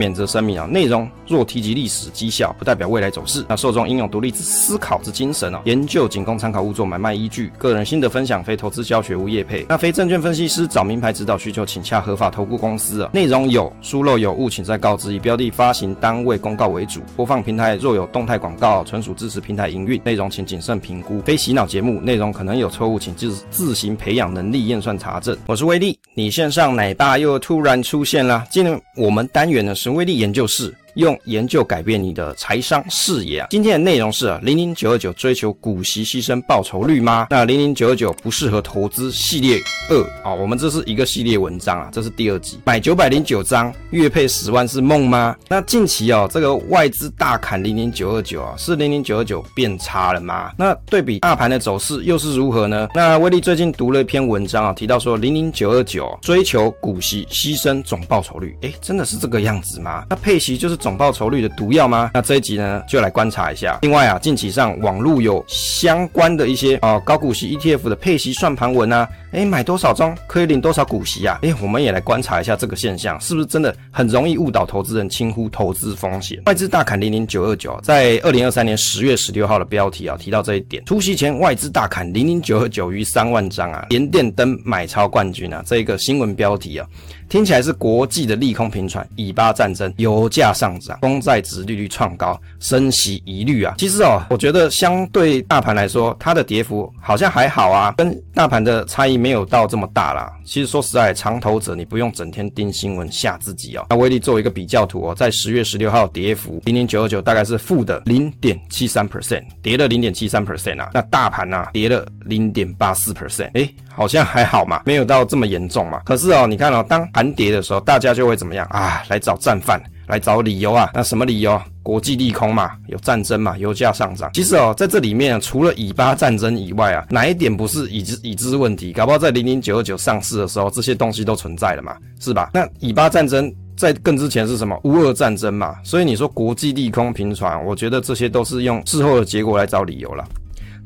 免责声明啊，内容若提及历史绩效，不代表未来走势。那受众应有独立之思考之精神哦，研究仅供参考，勿作买卖依据。个人心得分享，非投资教学，无业配。那非证券分析师找名牌指导需求，请洽合法投顾公司啊。内容有疏漏有误，请再告知。以标的发行单位公告为主，播放平台若有动态广告，纯属支持平台营运，内容请谨慎评估。非洗脑节目，内容可能有错误，请自自行培养能力验算查证。我是威力，你线上奶爸又突然出现了。今天我们单元的是威力研究室。用研究改变你的财商视野啊！今天的内容是啊，零零九二九追求股息牺牲报酬率吗？那零零九二九不适合投资系列二啊，我们这是一个系列文章啊，这是第二集。买九百零九张，月配十万是梦吗？那近期哦，这个外资大砍零零九二九啊，是零零九二九变差了吗？那对比大盘的走势又是如何呢？那威力最近读了一篇文章啊，提到说零零九二九追求股息牺牲总报酬率，诶，真的是这个样子吗？那配息就是。总报酬率的毒药吗？那这一集呢，就来观察一下。另外啊，近期上网络有相关的一些啊、高股息 ETF 的配息算盘文啊，诶，买多少张可以领多少股息啊？诶，我们也来观察一下这个现象，是不是真的很容易误导投资人，轻忽投资风险？外资大砍零零九二九，在二零二三年十月十六号的标题啊提到这一点。出息前外资大砍零零九二九逾三万张啊，连电灯买超冠军啊，这一个新闻标题啊。听起来是国际的利空频传，以巴战争、油价上涨、公债殖利率创高、升息疑虑啊。其实哦，我觉得相对大盘来说，它的跌幅好像还好啊，跟大盘的差异没有到这么大啦。其实说实在，长投者你不用整天盯新闻吓自己哦。那威力做一个比较图哦，在十月十六号跌幅零零九二九大概是负的零点七三 percent，跌了零点七三 percent 啊。那大盘啊跌了零点八四 percent，诶，好像还好嘛，没有到这么严重嘛。可是哦，你看哦，当盘跌的时候，大家就会怎么样啊？来找战犯，来找理由啊？那什么理由？国际利空嘛，有战争嘛，油价上涨。其实哦，在这里面除了以巴战争以外啊，哪一点不是已知已知问题？搞不好在零零九二九上市的时候，这些东西都存在了嘛，是吧？那以巴战争在更之前是什么？乌俄战争嘛。所以你说国际利空频传，我觉得这些都是用事后的结果来找理由了。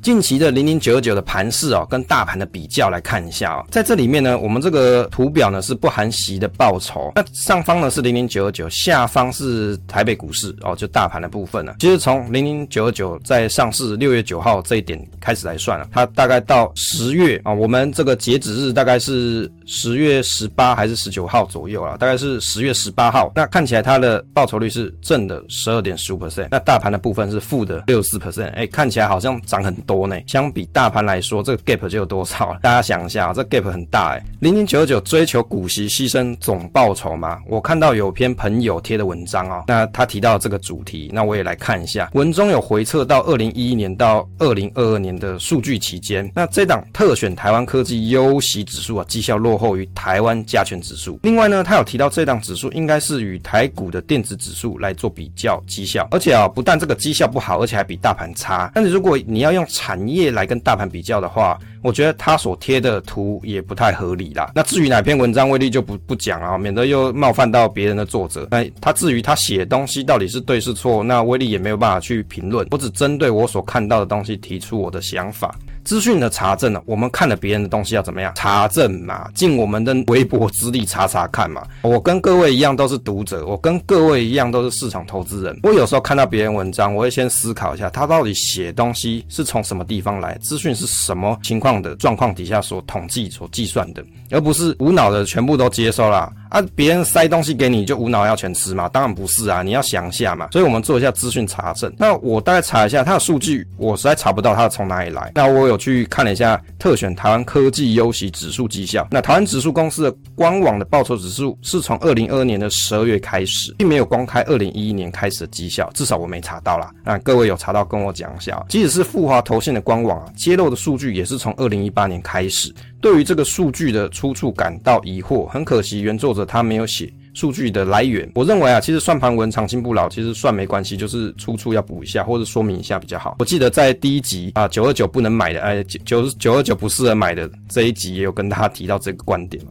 近期的零零九二九的盘势哦，跟大盘的比较来看一下哦，在这里面呢，我们这个图表呢是不含息的报酬，那上方呢是零零九二九，下方是台北股市哦，就大盘的部分呢。其实从零零九二九在上市六月九号这一点开始来算了，它大概到十月啊，我们这个截止日大概是十月十八还是十九号左右啊，大概是十月十八号。那看起来它的报酬率是正的十二点十五 percent，那大盘的部分是负的六十四 percent，哎，看起来好像涨很多。国内相比大盘来说，这个 gap 就有多少？大家想一下，这 gap 很大哎。零零九九追求股息牺牲总报酬吗？我看到有篇朋友贴的文章哦，那他提到这个主题，那我也来看一下。文中有回测到二零一一年到二零二二年的数据期间，那这档特选台湾科技优息指数啊，绩效落后于台湾加权指数。另外呢，他有提到这档指数应该是与台股的电子指数来做比较绩效，而且啊，不但这个绩效不好，而且还比大盘差。但是如果你要用产业来跟大盘比较的话，我觉得他所贴的图也不太合理啦。那至于哪篇文章威力就不不讲啊，免得又冒犯到别人的作者。那他至于他写东西到底是对是错，那威力也没有办法去评论。我只针对我所看到的东西提出我的想法。资讯的查证呢，我们看了别人的东西要怎么样查证嘛？尽我们的微薄之力查查看嘛。我跟各位一样都是读者，我跟各位一样都是市场投资人。我有时候看到别人文章，我会先思考一下，他到底写东西是从什么地方来，资讯是什么情况的状况底下所统计、所计算的，而不是无脑的全部都接收啦。啊，别人塞东西给你就无脑要全吃嘛？当然不是啊，你要想一下嘛。所以我们做一下资讯查证。那我大概查一下他的数据，我实在查不到他从哪里来。那我有我去看了一下特选台湾科技优息指数绩效。那台湾指数公司的官网的报酬指数是从二零二二年的十二月开始，并没有公开二零一一年开始的绩效，至少我没查到啦。那各位有查到跟我讲一下。即使是复华投信的官网啊，揭露的数据也是从二零一八年开始。对于这个数据的出处感到疑惑，很可惜原作者他没有写数据的来源。我认为啊，其实算盘文长青不老，其实算没关系，就是出处要补一下或者说明一下比较好。我记得在第一集啊，九二九不能买的，哎，九九二九不适合买的这一集也有跟大家提到这个观点。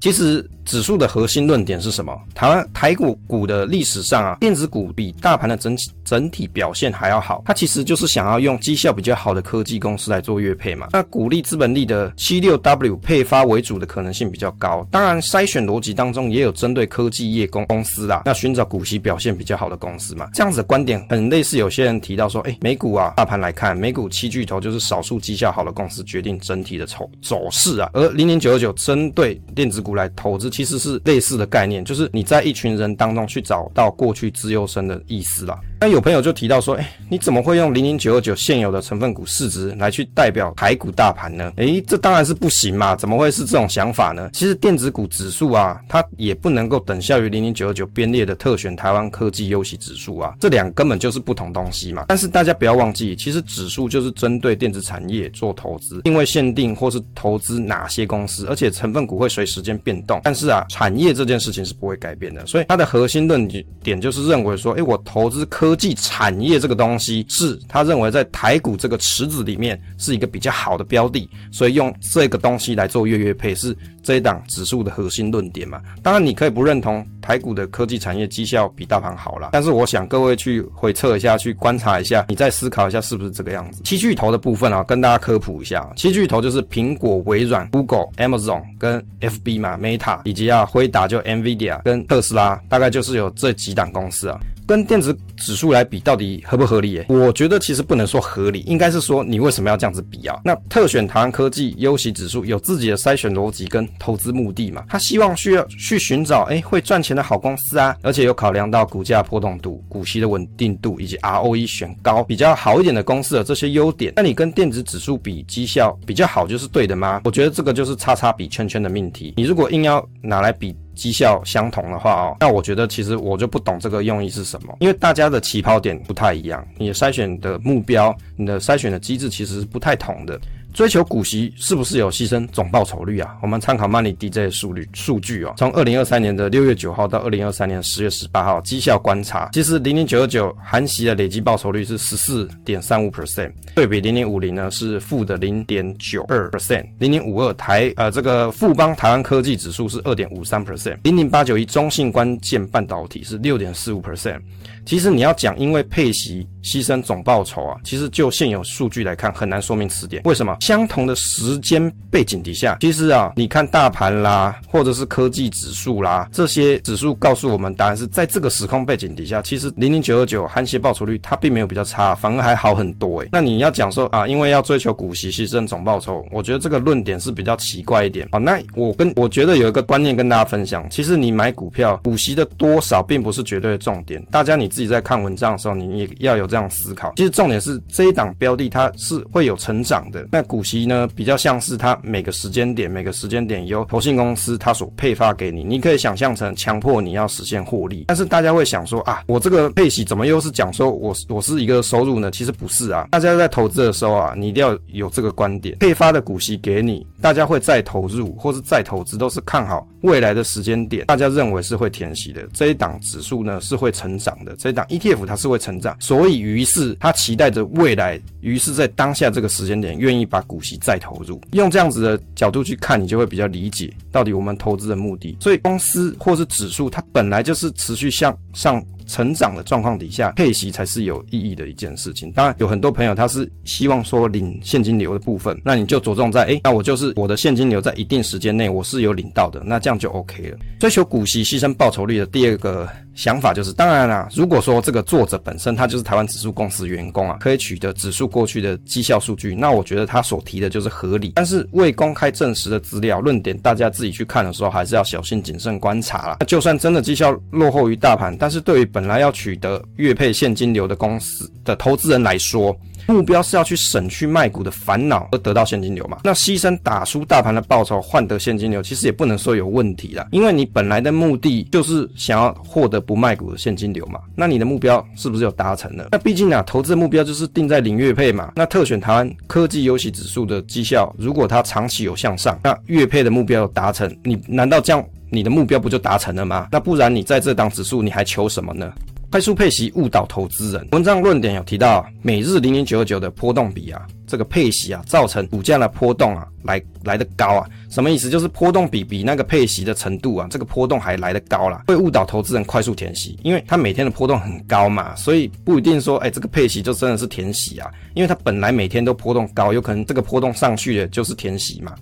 其实指数的核心论点是什么？台湾台股股的历史上啊，电子股比大盘的整体整体表现还要好，它其实就是想要用绩效比较好的科技公司来做月配嘛。那股利资本利的七六 W 配发为主的可能性比较高，当然筛选逻辑当中也有针对科技业公公司啦，那寻找股息表现比较好的公司嘛。这样子的观点很类似，有些人提到说，哎，美股啊，大盘来看，美股七巨头就是少数绩效好的公司决定整体的走走势啊，而零零九二九针对电子股来投资，其实是类似的概念，就是你在一群人当中去找到过去资优生的意思啦。那有朋友就提到说，哎，你怎么会用零零九二九现有的成分股市值来去代表台股大盘呢？哎，这当然是不行嘛，怎么会是这种想法呢？其实电子股指数啊，它也不能够等效于零零九二九编列的特选台湾科技优息指数啊，这两根本就是不同东西嘛。但是大家不要忘记，其实指数就是针对电子产业做投资，因为限定或是投资哪些公司，而且成分股会随时间变动。但是啊，产业这件事情是不会改变的，所以它的核心论点就是认为说，哎，我投资科。科技产业这个东西是他认为在台股这个池子里面是一个比较好的标的，所以用这个东西来做月月配是这一档指数的核心论点嘛。当然你可以不认同台股的科技产业绩效比大盘好啦，但是我想各位去回测一下，去观察一下，你再思考一下是不是这个样子。七巨头的部分啊，跟大家科普一下，七巨头就是苹果、微软、Google、Amazon 跟 FB 嘛，Meta 以及啊辉达就 NVIDIA 跟特斯拉，大概就是有这几档公司啊。跟电子指数来比，到底合不合理？欸？我觉得其实不能说合理，应该是说你为什么要这样子比啊？那特选台湾科技优息指数有自己的筛选逻辑跟投资目的嘛？他希望需要去寻找哎会赚钱的好公司啊，而且有考量到股价波动度、股息的稳定度以及 ROE 选高比较好一点的公司的这些优点。那你跟电子指数比绩效比较好就是对的吗？我觉得这个就是叉叉比圈圈的命题。你如果硬要拿来比。绩效相同的话哦，那我觉得其实我就不懂这个用意是什么，因为大家的起跑点不太一样，你的筛选的目标，你的筛选的机制其实是不太同的。追求股息是不是有牺牲总报酬率啊？我们参考 Money DJ 的数据数据哦，从二零二三年的六月九号到二零二三年十月十八号绩效观察，其实零零九二九含息的累计报酬率是十四点三五 percent，对比零零五零呢是负的零点九二 percent，零零五二台呃这个富邦台湾科技指数是二点五三 percent，零零八九一中信关键半导体是六点四五 percent。其实你要讲因为配息牺牲总报酬啊，其实就现有数据来看很难说明此点。为什么？相同的时间背景底下，其实啊，你看大盘啦，或者是科技指数啦，这些指数告诉我们答案是在这个时空背景底下，其实零零九二九含息报酬率它并没有比较差，反而还好很多诶。那你要讲说啊，因为要追求股息牺牲总报酬，我觉得这个论点是比较奇怪一点啊。那我跟我觉得有一个观念跟大家分享，其实你买股票股息的多少并不是绝对的重点，大家你自己在看文章的时候，你也要有这样思考。其实重点是这一档标的它是会有成长的，那。股息呢，比较像是它每个时间点，每个时间点由投信公司它所配发给你，你可以想象成强迫你要实现获利。但是大家会想说啊，我这个配息怎么又是讲说我我是一个收入呢？其实不是啊，大家在投资的时候啊，你一定要有这个观点，配发的股息给你，大家会再投入或是再投资，都是看好未来的时间点，大家认为是会填息的。这一档指数呢是会成长的，这一档 ETF 它是会成长，所以于是他期待着未来，于是在当下这个时间点愿意把股息再投入，用这样子的角度去看，你就会比较理解到底我们投资的目的。所以公司或是指数，它本来就是持续向上成长的状况底下，配息才是有意义的一件事情。当然，有很多朋友他是希望说领现金流的部分，那你就着重在，诶，那我就是我的现金流在一定时间内我是有领到的，那这样就 OK 了。追求股息牺牲报酬率的第二个。想法就是，当然啦，如果说这个作者本身他就是台湾指数公司员工啊，可以取得指数过去的绩效数据，那我觉得他所提的就是合理。但是未公开证实的资料论点，大家自己去看的时候，还是要小心谨慎观察啦。那就算真的绩效落后于大盘，但是对于本来要取得月配现金流的公司的投资人来说，目标是要去省去卖股的烦恼而得到现金流嘛？那牺牲打输大盘的报酬换得现金流，其实也不能说有问题啦。因为你本来的目的就是想要获得不卖股的现金流嘛。那你的目标是不是有达成了？那毕竟啊，投资的目标就是定在领月配嘛。那特选台湾科技优息指数的绩效，如果它长期有向上，那月配的目标有达成，你难道这样你的目标不就达成了吗？那不然你在这档指数你还求什么呢？快速配息误导投资人。文章论点有提到，每日零零九九的波动比啊，这个配息啊，造成股价的波动啊，来来得高啊。什么意思？就是波动比比那个配息的程度啊，这个波动还来得高啦，会误导投资人快速填息，因为它每天的波动很高嘛，所以不一定说，哎，这个配息就真的是填息啊，因为它本来每天都波动高，有可能这个波动上去了就是填息嘛。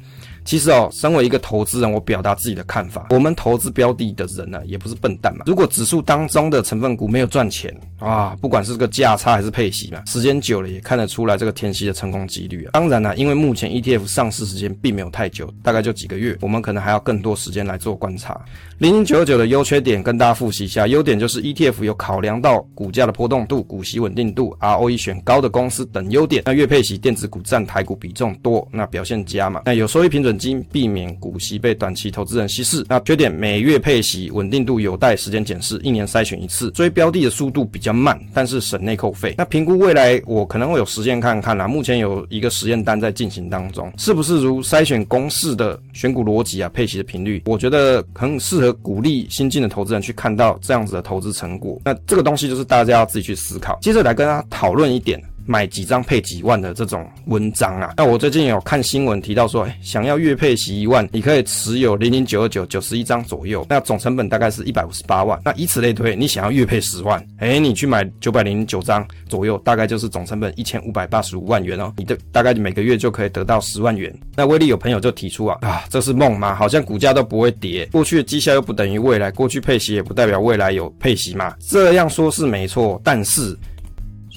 其实哦，身为一个投资人，我表达自己的看法。我们投资标的的人呢，也不是笨蛋嘛。如果指数当中的成分股没有赚钱啊，不管是这个价差还是配息嘛，时间久了也看得出来这个填息的成功几率啊。当然了，因为目前 ETF 上市时间并没有太久，大概就几个月，我们可能还要更多时间来做观察。零零九九的优缺点跟大家复习一下，优点就是 ETF 有考量到股价的波动度、股息稳定度、ROE 选高的公司等优点。那月配息电子股占台股比重多，那表现佳嘛。那有收益平准金，避免股息被短期投资人稀释。那缺点，每月配息稳定度有待时间检视，一年筛选一次。追标的的速度比较慢，但是省内扣费。那评估未来，我可能会有时间看看啦。目前有一个实验单在进行当中，是不是如筛选公式的选股逻辑啊？配息的频率，我觉得很适合鼓励新进的投资人去看到这样子的投资成果。那这个东西就是大家要自己去思考。接着来跟大家讨论一点。买几张配几万的这种文章啊，那我最近有看新闻提到说，哎，想要月配息一万，你可以持有零零九二九九十一张左右，那总成本大概是一百五十八万。那以此类推，你想要月配十万，哎，你去买九百零九张左右，大概就是总成本一千五百八十五万元哦。你的大概每个月就可以得到十万元。那威力有朋友就提出啊，啊，这是梦吗？好像股价都不会跌，过去的绩效又不等于未来，过去配息也不代表未来有配息嘛？这样说是没错，但是。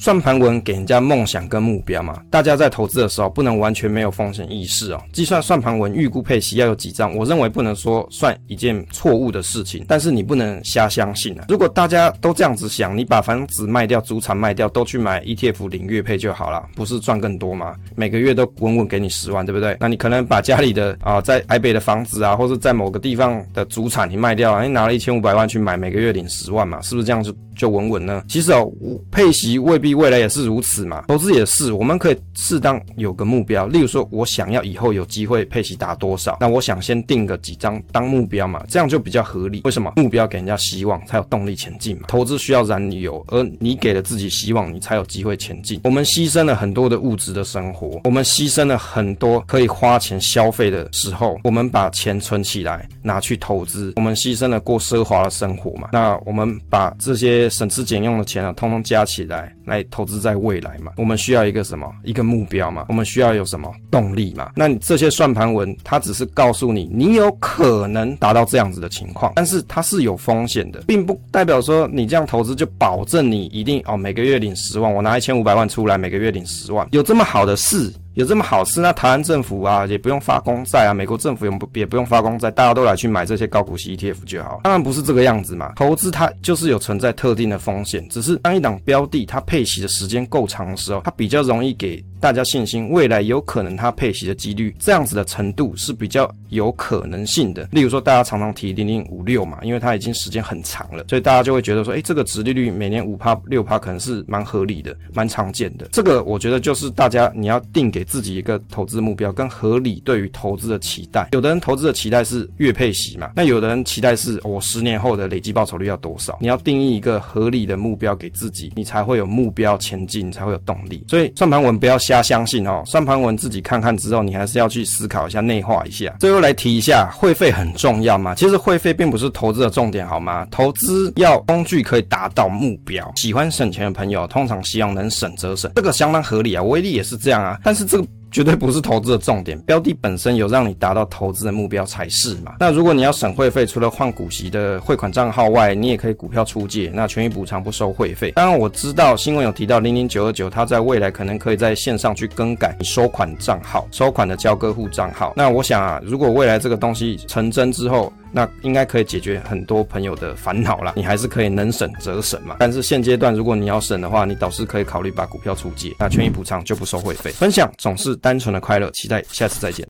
算盘文给人家梦想跟目标嘛，大家在投资的时候不能完全没有风险意识哦。计算算盘文预估配息要有几张，我认为不能说算一件错误的事情，但是你不能瞎相信啊。如果大家都这样子想，你把房子卖掉、祖产卖掉，都去买 ETF 领月配就好了，不是赚更多吗？每个月都稳稳给你十万，对不对？那你可能把家里的啊，在台北的房子啊，或者在某个地方的祖产你卖掉了，你拿了一千五百万去买，每个月领十万嘛，是不是这样子就稳稳呢？其实哦，配息未必。未来也是如此嘛，投资也是，我们可以适当有个目标，例如说，我想要以后有机会配息达多少，那我想先定个几张当目标嘛，这样就比较合理。为什么？目标给人家希望，才有动力前进嘛。投资需要燃油，而你给了自己希望，你才有机会前进。我们牺牲了很多的物质的生活，我们牺牲了很多可以花钱消费的时候，我们把钱存起来拿去投资，我们牺牲了过奢华的生活嘛。那我们把这些省吃俭用的钱啊，通通加起来来。投资在未来嘛，我们需要一个什么？一个目标嘛，我们需要有什么动力嘛？那你这些算盘文，它只是告诉你，你有可能达到这样子的情况，但是它是有风险的，并不代表说你这样投资就保证你一定哦，每个月领十万，我拿一千五百万出来，每个月领十万，有这么好的事？有这么好事？那台湾政府啊，也不用发公债啊，美国政府也不也不用发公债，大家都来去买这些高股息 ETF 就好。当然不是这个样子嘛，投资它就是有存在特定的风险，只是当一档标的它配息的时间够长的时候，它比较容易给大家信心，未来有可能它配息的几率这样子的程度是比较有可能性的。例如说，大家常常提零零五六嘛，因为它已经时间很长了，所以大家就会觉得说，诶，这个殖利率每年五趴六趴可能是蛮合理的，蛮常见的。这个我觉得就是大家你要定给。自己一个投资目标跟合理对于投资的期待，有的人投资的期待是月配息嘛，那有的人期待是我十年后的累计报酬率要多少？你要定义一个合理的目标给自己，你才会有目标前进，才会有动力。所以算盘文不要瞎相信哦，算盘文自己看看之后，你还是要去思考一下，内化一下。最后来提一下，会费很重要吗？其实会费并不是投资的重点，好吗？投资要工具可以达到目标。喜欢省钱的朋友，通常希望能省则省，这个相当合理啊。威力也是这样啊，但是这个。绝对不是投资的重点，标的本身有让你达到投资的目标才是嘛。那如果你要省会费，除了换股息的汇款账号外，你也可以股票出借，那权益补偿不收会费。当然我知道新闻有提到零零九二九，它在未来可能可以在线上去更改收款账号、收款的交割户账号。那我想啊，如果未来这个东西成真之后，那应该可以解决很多朋友的烦恼啦，你还是可以能省则省嘛。但是现阶段如果你要省的话，你倒是可以考虑把股票出借，那权益补偿就不收会费。分享总是单纯的快乐，期待下次再见。